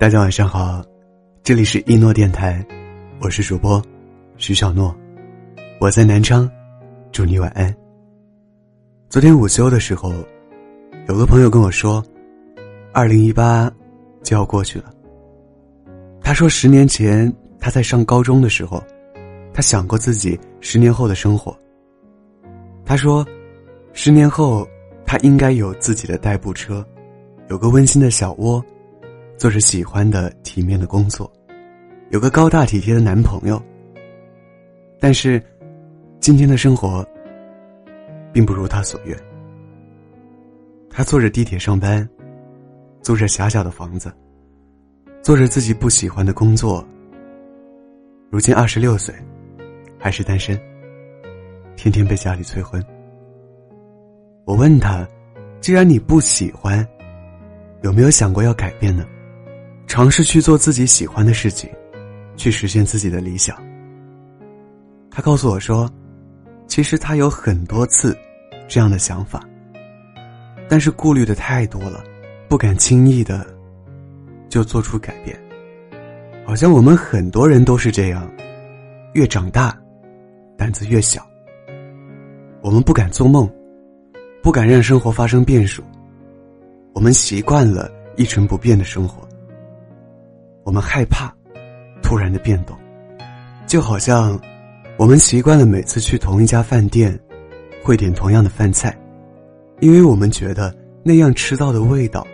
大家晚上好，这里是一诺电台，我是主播徐小诺，我在南昌，祝你晚安。昨天午休的时候，有个朋友跟我说，二零一八就要过去了。他说，十年前他在上高中的时候，他想过自己十年后的生活。他说，十年后他应该有自己的代步车，有个温馨的小窝。做着喜欢的体面的工作，有个高大体贴的男朋友。但是，今天的生活，并不如他所愿。他坐着地铁上班，租着狭小的房子，做着自己不喜欢的工作。如今二十六岁，还是单身，天天被家里催婚。我问他：“既然你不喜欢，有没有想过要改变呢？”尝试去做自己喜欢的事情，去实现自己的理想。他告诉我说：“其实他有很多次这样的想法，但是顾虑的太多了，不敢轻易的就做出改变。好像我们很多人都是这样，越长大，胆子越小。我们不敢做梦，不敢让生活发生变数。我们习惯了一成不变的生活。”我们害怕突然的变动，就好像我们习惯了每次去同一家饭店，会点同样的饭菜，因为我们觉得那样吃到的味道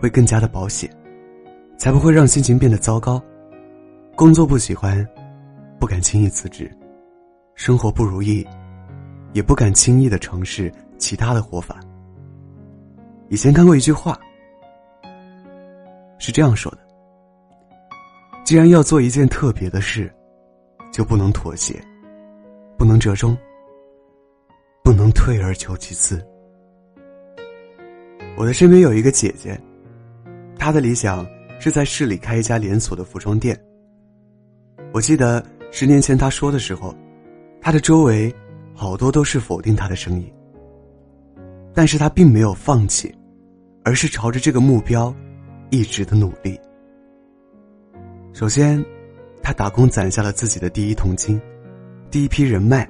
会更加的保险，才不会让心情变得糟糕。工作不喜欢，不敢轻易辞职；生活不如意，也不敢轻易的尝试其他的活法。以前看过一句话，是这样说的。既然要做一件特别的事，就不能妥协，不能折中，不能退而求其次。我的身边有一个姐姐，她的理想是在市里开一家连锁的服装店。我记得十年前她说的时候，她的周围好多都是否定她的声音，但是她并没有放弃，而是朝着这个目标一直的努力。首先，他打工攒下了自己的第一桶金，第一批人脉，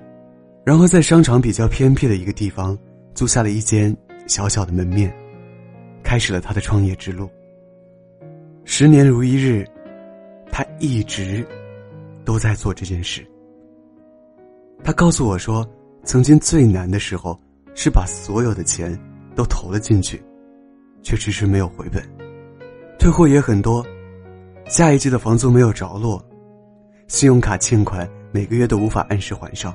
然后在商场比较偏僻的一个地方租下了一间小小的门面，开始了他的创业之路。十年如一日，他一直都在做这件事。他告诉我说，曾经最难的时候是把所有的钱都投了进去，却迟迟没有回本，退货也很多。下一季的房租没有着落，信用卡欠款每个月都无法按时还上。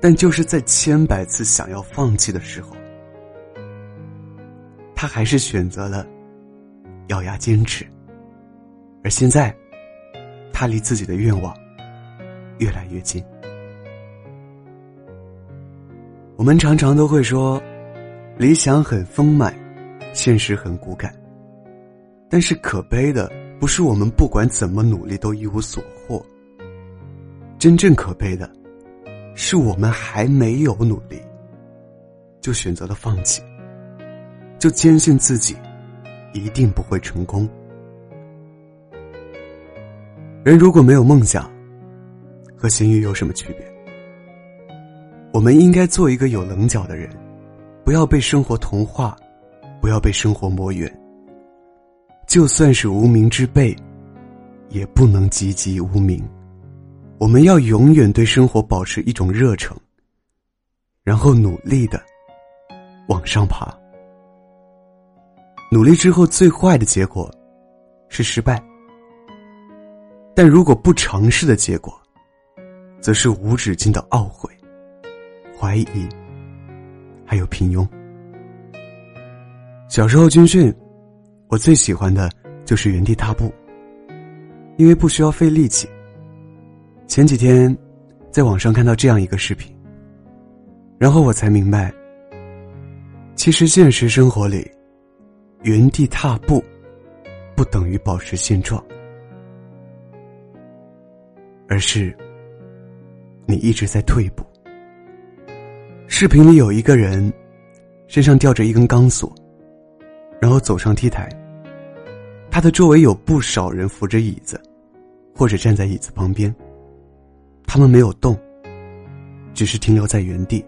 但就是在千百次想要放弃的时候，他还是选择了咬牙坚持。而现在，他离自己的愿望越来越近。我们常常都会说，理想很丰满，现实很骨感。但是可悲的。不是我们不管怎么努力都一无所获。真正可悲的，是我们还没有努力，就选择了放弃，就坚信自己一定不会成功。人如果没有梦想，和咸鱼有什么区别？我们应该做一个有棱角的人，不要被生活同化，不要被生活磨圆。就算是无名之辈，也不能籍籍无名。我们要永远对生活保持一种热诚，然后努力的往上爬。努力之后，最坏的结果是失败；但如果不尝试的结果，则是无止境的懊悔、怀疑，还有平庸。小时候军训。我最喜欢的就是原地踏步，因为不需要费力气。前几天，在网上看到这样一个视频，然后我才明白，其实现实生活里，原地踏步不等于保持现状，而是你一直在退步。视频里有一个人，身上吊着一根钢索。然后走上 T 台，他的周围有不少人扶着椅子，或者站在椅子旁边。他们没有动，只是停留在原地。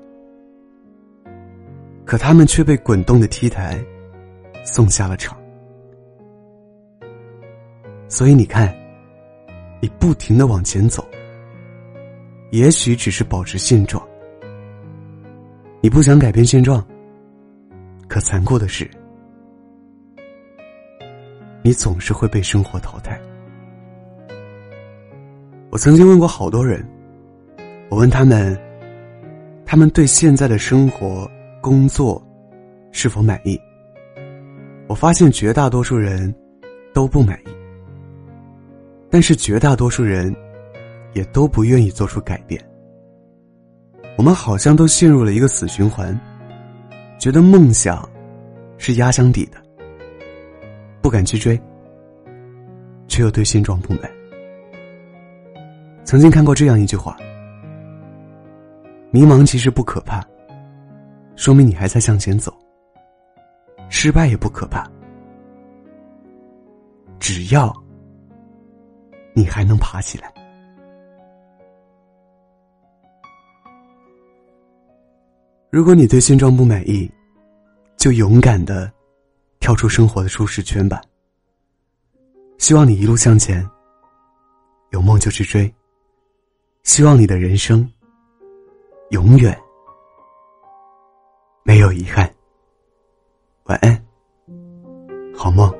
可他们却被滚动的 T 台送下了场。所以你看，你不停的往前走，也许只是保持现状。你不想改变现状，可残酷的是。你总是会被生活淘汰。我曾经问过好多人，我问他们，他们对现在的生活、工作是否满意？我发现绝大多数人都不满意，但是绝大多数人也都不愿意做出改变。我们好像都陷入了一个死循环，觉得梦想是压箱底的。不敢去追，却又对现状不满。曾经看过这样一句话：迷茫其实不可怕，说明你还在向前走；失败也不可怕，只要你还能爬起来。如果你对现状不满意，就勇敢的。跳出生活的舒适圈吧。希望你一路向前，有梦就去追。希望你的人生永远没有遗憾。晚安，好梦。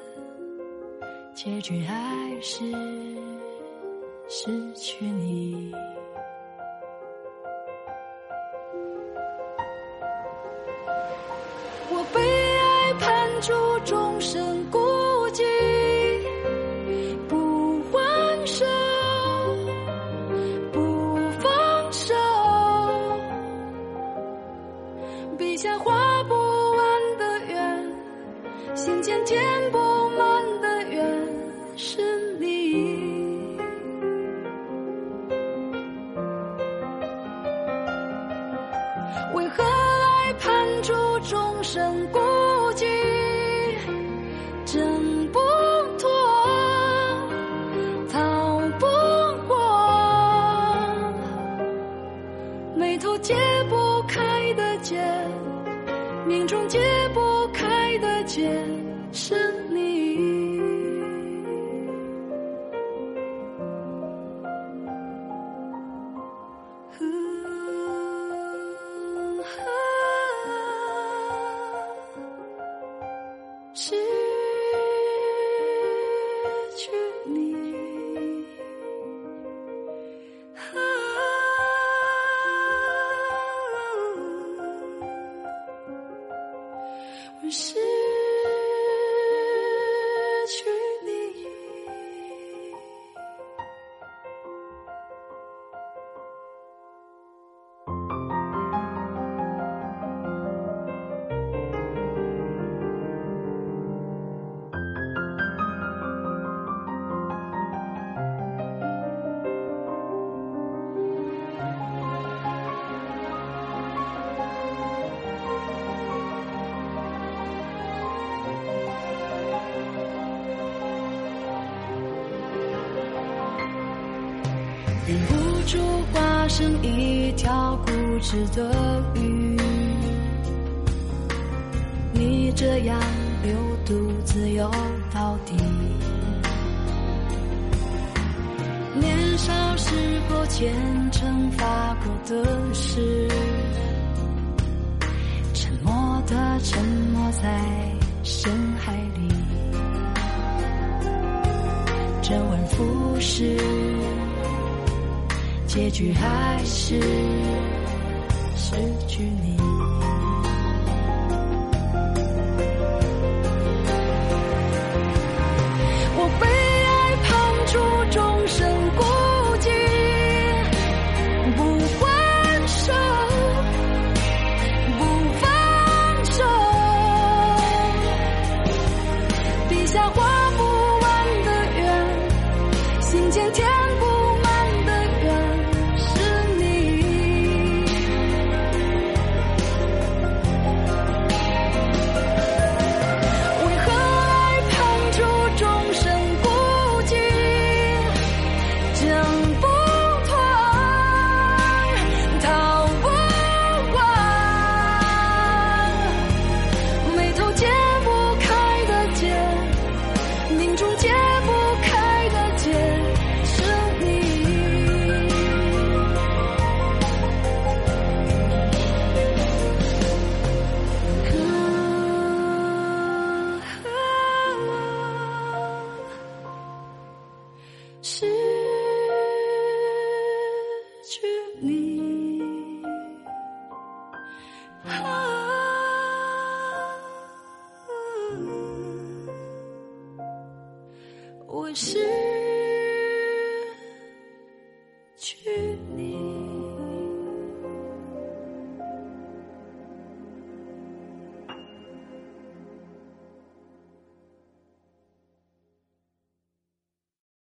结局还是失去你。我被爱判处终身孤结，命中解不开的结，是忍不住化身一条固执的鱼，你这样流独自游到底。年少时候虔诚发过的誓，沉默的沉。在深海里，周而复始，结局还是失去你。是